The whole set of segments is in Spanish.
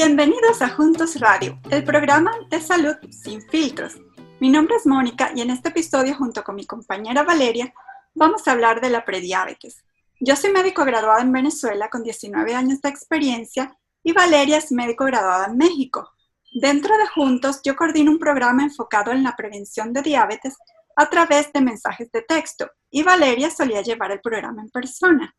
Bienvenidos a Juntos Radio, el programa de salud sin filtros. Mi nombre es Mónica y en este episodio junto con mi compañera Valeria vamos a hablar de la prediabetes. Yo soy médico graduado en Venezuela con 19 años de experiencia y Valeria es médico graduada en México. Dentro de Juntos yo coordino un programa enfocado en la prevención de diabetes a través de mensajes de texto y Valeria solía llevar el programa en persona.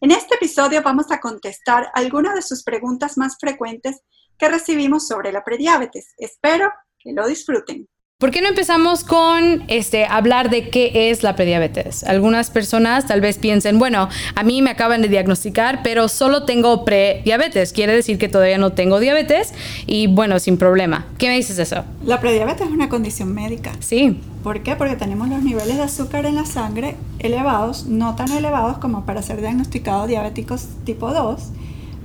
En este episodio vamos a contestar algunas de sus preguntas más frecuentes que recibimos sobre la prediabetes. Espero que lo disfruten. ¿Por qué no empezamos con este, hablar de qué es la prediabetes? Algunas personas tal vez piensen, bueno, a mí me acaban de diagnosticar, pero solo tengo prediabetes. Quiere decir que todavía no tengo diabetes y bueno, sin problema. ¿Qué me dices de eso? La prediabetes es una condición médica. Sí. ¿Por qué? Porque tenemos los niveles de azúcar en la sangre elevados, no tan elevados como para ser diagnosticados diabéticos tipo 2,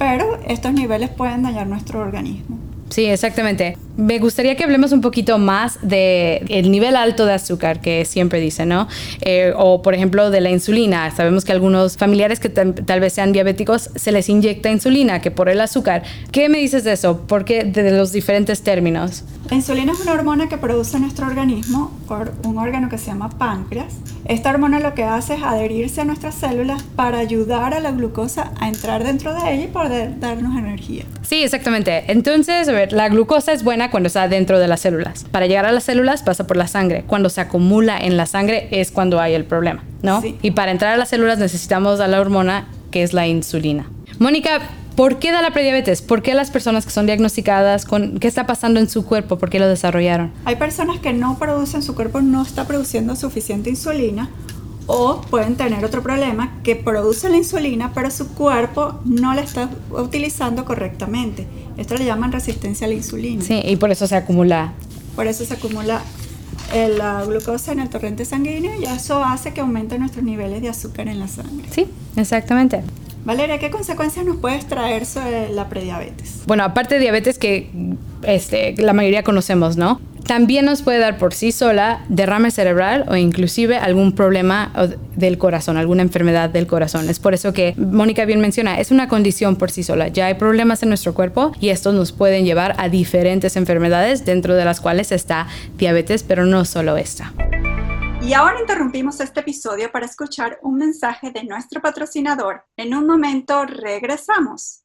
pero estos niveles pueden dañar nuestro organismo. Sí, exactamente. Me gustaría que hablemos un poquito más de el nivel alto de azúcar que siempre dicen, ¿no? Eh, o por ejemplo de la insulina. Sabemos que algunos familiares que tal vez sean diabéticos se les inyecta insulina, que por el azúcar. ¿Qué me dices de eso? Porque de los diferentes términos. La insulina es una hormona que produce nuestro organismo por un órgano que se llama páncreas. Esta hormona lo que hace es adherirse a nuestras células para ayudar a la glucosa a entrar dentro de ella y poder darnos energía. Sí, exactamente. Entonces, a ver, la glucosa es buena cuando está dentro de las células. Para llegar a las células pasa por la sangre. Cuando se acumula en la sangre es cuando hay el problema, ¿no? Sí. Y para entrar a las células necesitamos a la hormona que es la insulina. Mónica, ¿Por qué da la prediabetes? ¿Por qué las personas que son diagnosticadas con qué está pasando en su cuerpo? ¿Por qué lo desarrollaron? Hay personas que no producen, su cuerpo no está produciendo suficiente insulina o pueden tener otro problema que produce la insulina pero su cuerpo no la está utilizando correctamente. Esto le llaman resistencia a la insulina. Sí, y por eso se acumula. Por eso se acumula eh, la glucosa en el torrente sanguíneo y eso hace que aumenten nuestros niveles de azúcar en la sangre. Sí, exactamente. Valeria, ¿qué consecuencias nos puedes traer sobre la prediabetes? Bueno, aparte de diabetes que este, la mayoría conocemos, ¿no? También nos puede dar por sí sola derrame cerebral o inclusive algún problema del corazón, alguna enfermedad del corazón. Es por eso que Mónica bien menciona, es una condición por sí sola. Ya hay problemas en nuestro cuerpo y estos nos pueden llevar a diferentes enfermedades dentro de las cuales está diabetes, pero no solo esta. Y ahora interrumpimos este episodio para escuchar un mensaje de nuestro patrocinador. En un momento regresamos.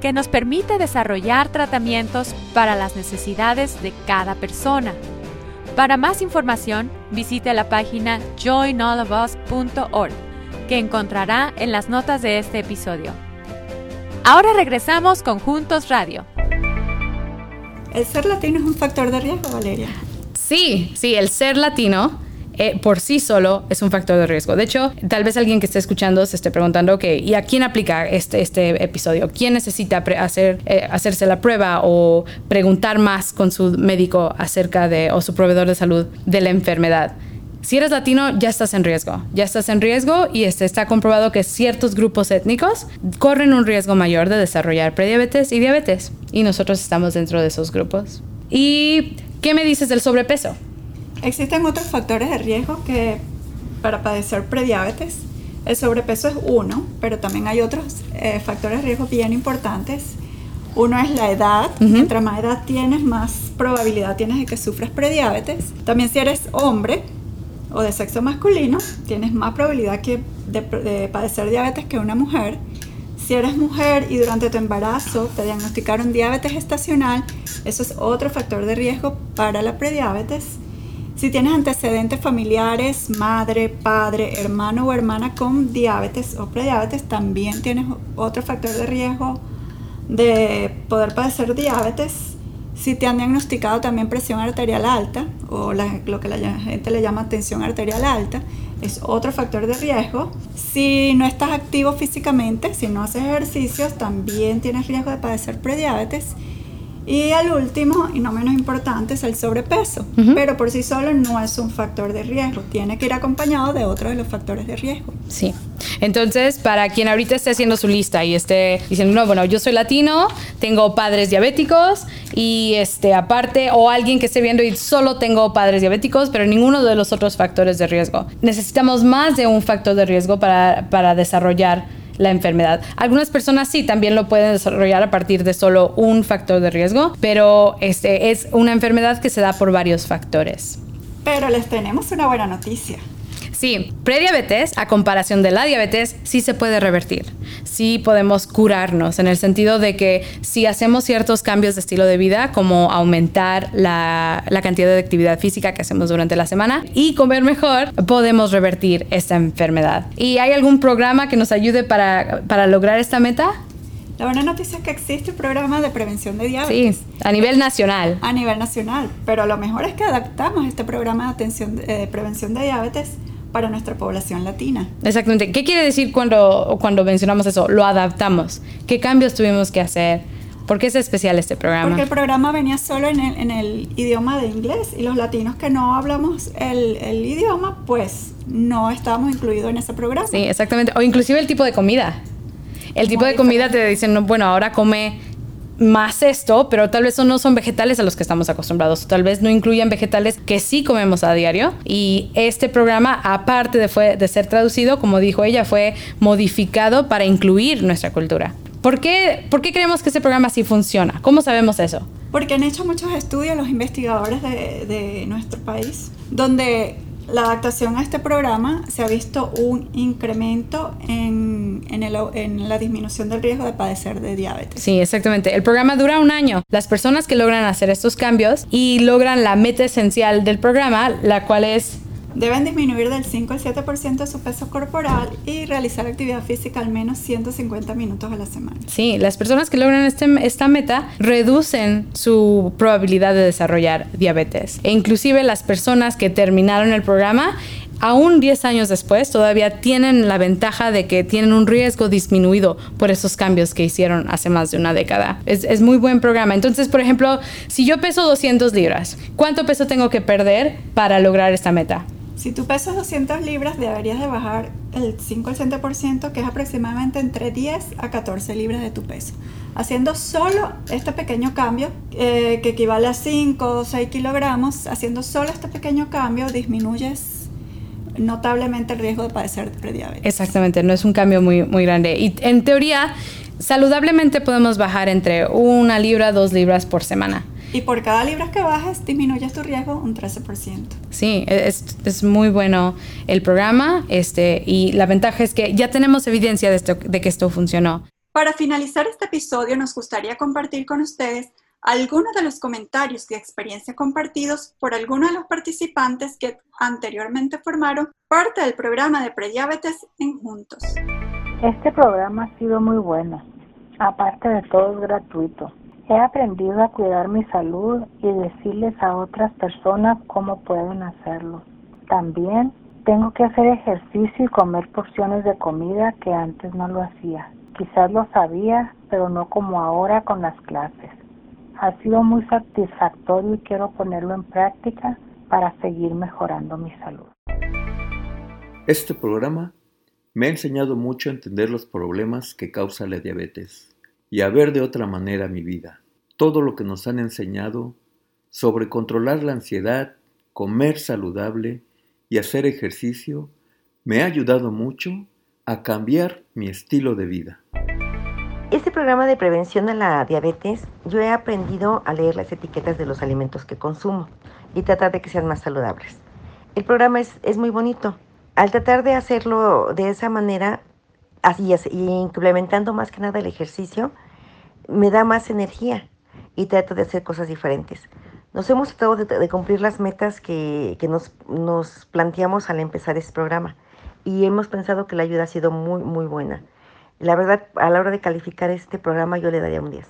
que nos permite desarrollar tratamientos para las necesidades de cada persona. Para más información, visite la página joinallofus.org, que encontrará en las notas de este episodio. Ahora regresamos con Juntos Radio. ¿El ser latino es un factor de riesgo, Valeria? Sí, sí, el ser latino eh, por sí solo es un factor de riesgo. De hecho, tal vez alguien que esté escuchando se esté preguntando, ok, ¿y a quién aplica este, este episodio? ¿Quién necesita hacer, eh, hacerse la prueba o preguntar más con su médico acerca de, o su proveedor de salud de la enfermedad? Si eres latino, ya estás en riesgo. Ya estás en riesgo y este, está comprobado que ciertos grupos étnicos corren un riesgo mayor de desarrollar prediabetes y diabetes. Y nosotros estamos dentro de esos grupos. ¿Y qué me dices del sobrepeso? Existen otros factores de riesgo que para padecer prediabetes. El sobrepeso es uno, pero también hay otros eh, factores de riesgo bien importantes. Uno es la edad. Mientras más edad tienes, más probabilidad tienes de que sufras prediabetes. También si eres hombre o de sexo masculino, tienes más probabilidad que de, de padecer diabetes que una mujer. Si eres mujer y durante tu embarazo te diagnosticaron diabetes estacional, eso es otro factor de riesgo para la prediabetes. Si tienes antecedentes familiares, madre, padre, hermano o hermana con diabetes o prediabetes, también tienes otro factor de riesgo de poder padecer diabetes. Si te han diagnosticado también presión arterial alta o lo que la gente le llama tensión arterial alta, es otro factor de riesgo. Si no estás activo físicamente, si no haces ejercicios, también tienes riesgo de padecer prediabetes. Y el último, y no menos importante, es el sobrepeso, pero por sí solo no es un factor de riesgo, tiene que ir acompañado de otros de los factores de riesgo. Sí. Entonces, para quien ahorita esté haciendo su lista y esté diciendo, no, bueno, yo soy latino, tengo padres diabéticos y este aparte, o alguien que esté viendo y solo tengo padres diabéticos, pero ninguno de los otros factores de riesgo. Necesitamos más de un factor de riesgo para, para desarrollar la enfermedad. Algunas personas sí también lo pueden desarrollar a partir de solo un factor de riesgo, pero este es una enfermedad que se da por varios factores. Pero les tenemos una buena noticia. Sí, prediabetes, a comparación de la diabetes, sí se puede revertir. Sí podemos curarnos en el sentido de que si hacemos ciertos cambios de estilo de vida, como aumentar la, cantidad de actividad física que hacemos durante la semana y comer mejor, podemos revertir esta enfermedad. ¿Y hay algún programa que nos ayude para, para lograr esta meta? La buena noticia es que existe un programa de prevención de diabetes. Sí, a nivel nacional. A nivel nacional, pero lo mejor es que adaptamos este programa de atención de prevención de diabetes para nuestra población latina. Exactamente. ¿Qué quiere decir cuando, cuando mencionamos eso? Lo adaptamos. ¿Qué cambios tuvimos que hacer? ¿Por qué es especial este programa? Porque el programa venía solo en el, en el idioma de inglés y los latinos que no hablamos el, el, idioma, pues no estábamos incluidos en ese programa. Sí, exactamente. O inclusive el tipo de comida. El tipo de comida te dicen, bueno, ahora come más esto, pero tal vez no son vegetales a los que estamos acostumbrados. Tal vez no incluyen vegetales que sí comemos a diario. Y este programa, aparte de, fue, de ser traducido, como dijo ella, fue modificado para incluir nuestra cultura. ¿Por qué, ¿Por qué creemos que este programa sí funciona? ¿Cómo sabemos eso? Porque han hecho muchos estudios los investigadores de nuestro país, donde la adaptación a este programa se ha visto un incremento en, en, la disminución del riesgo de padecer de diabetes. Sí, exactamente. El programa dura un año. Las personas que logran hacer estos cambios y logran la meta esencial del programa, la cual es Deben disminuir del 5 al 7% de su peso corporal y realizar actividad física al menos 150 minutos a la semana. Sí, las personas que logran este, esta meta reducen su probabilidad de desarrollar diabetes. E inclusive las personas que terminaron el programa aún 10 años después, todavía tienen la ventaja de que tienen un riesgo disminuido por esos cambios que hicieron hace más de una década. Es, es, muy buen programa. Entonces, por ejemplo, si yo peso 200 libras, ¿cuánto peso tengo que perder para lograr esta meta? Si tú pesas 200 libras, deberías de bajar el 5 al 100%, que es aproximadamente entre 10 a 14 libras de tu peso. Haciendo solo este pequeño cambio, eh, que equivale a 5 o 6 kilogramos, haciendo solo este pequeño cambio, disminuyes notablemente el riesgo de padecer de prediabetes. Exactamente, no es un cambio muy, muy grande. Y en teoría, saludablemente podemos bajar entre una libra, dos libras por semana. Y por cada libra que bajes, disminuyes tu riesgo un 13%. Sí, es, es, muy bueno el programa este, y la ventaja es que ya tenemos evidencia de, esto, de que esto funcionó. Para finalizar este episodio, nos gustaría compartir con ustedes algunos de los comentarios y experiencia compartidos por algunos de los participantes que anteriormente formaron parte del programa de prediabetes en Juntos. Este programa ha sido muy bueno. Aparte de todo es gratuito. He aprendido a cuidar mi salud y decirles a otras personas cómo pueden hacerlo. También tengo que hacer ejercicio y comer porciones de comida que antes no lo hacía. Quizás lo sabía, pero no como ahora con las clases. Ha sido muy satisfactorio y quiero ponerlo en práctica para seguir mejorando mi salud. Este programa me ha enseñado mucho a entender los problemas que causa la diabetes y a ver de otra manera mi vida. Todo lo que nos han enseñado sobre controlar la ansiedad, comer saludable y hacer ejercicio me ha ayudado mucho a cambiar mi estilo de vida. Este programa de prevención de la diabetes, yo he aprendido a leer las etiquetas de los alimentos que consumo y tratar de que sean más saludables. El programa es, es muy bonito. Al tratar de hacerlo de esa manera, así y implementando más que nada el ejercicio, me da más energía y trato de hacer cosas diferentes. Nos hemos tratado de, cumplir las metas que, que nos, nos, planteamos al empezar este programa y hemos pensado que la ayuda ha sido muy, muy buena. La verdad, a la hora de calificar este programa yo le daría un 10.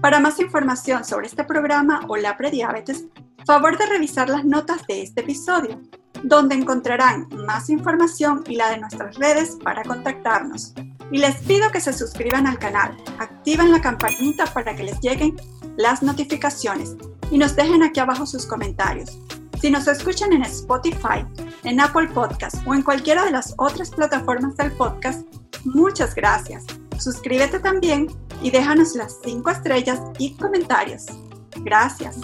Para más información sobre este programa o la prediabetes, favor de revisar las notas de este episodio, donde encontrarán más información y la de nuestras redes para contactarnos. Y les pido que se suscriban al canal, activen la campanita para que les lleguen las notificaciones y nos dejen aquí abajo sus comentarios. Si nos escuchan en Spotify, en Apple Podcast o en cualquiera de las otras plataformas del podcast, muchas gracias. Suscríbete también y déjanos las 5 estrellas y comentarios. Gracias.